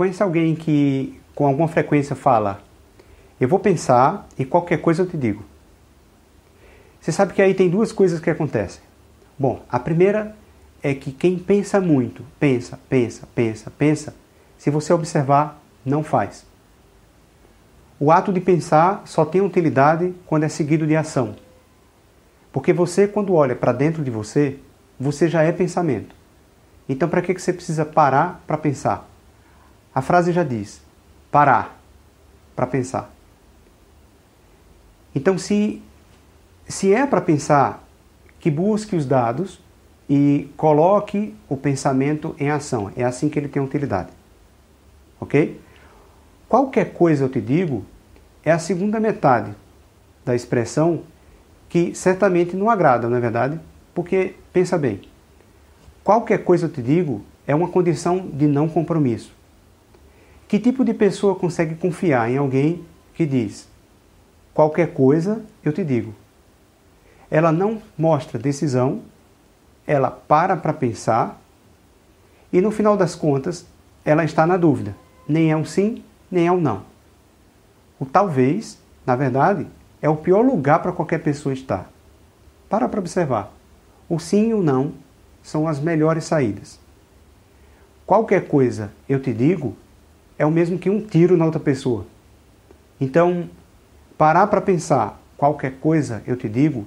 Conhece alguém que com alguma frequência fala: Eu vou pensar e qualquer coisa eu te digo. Você sabe que aí tem duas coisas que acontecem. Bom, a primeira é que quem pensa muito, pensa, pensa, pensa, pensa, se você observar, não faz. O ato de pensar só tem utilidade quando é seguido de ação. Porque você, quando olha para dentro de você, você já é pensamento. Então, para que você precisa parar para pensar? A frase já diz: parar para pensar. Então, se, se é para pensar, que busque os dados e coloque o pensamento em ação. É assim que ele tem utilidade. Ok? Qualquer coisa eu te digo é a segunda metade da expressão que certamente não agrada, não é verdade? Porque, pensa bem, qualquer coisa eu te digo é uma condição de não compromisso. Que tipo de pessoa consegue confiar em alguém que diz qualquer coisa eu te digo? Ela não mostra decisão, ela para para pensar e no final das contas ela está na dúvida. Nem é um sim, nem é um não. O talvez, na verdade, é o pior lugar para qualquer pessoa estar. Para para observar. O sim e o não são as melhores saídas. Qualquer coisa eu te digo é o mesmo que um tiro na outra pessoa. Então, parar para pensar qualquer coisa eu te digo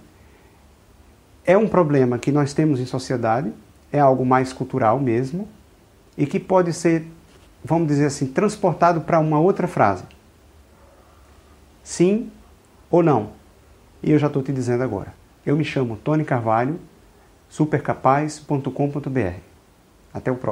é um problema que nós temos em sociedade, é algo mais cultural mesmo, e que pode ser, vamos dizer assim, transportado para uma outra frase. Sim ou não? E eu já estou te dizendo agora. Eu me chamo Tony Carvalho, supercapaz.com.br. Até o próximo.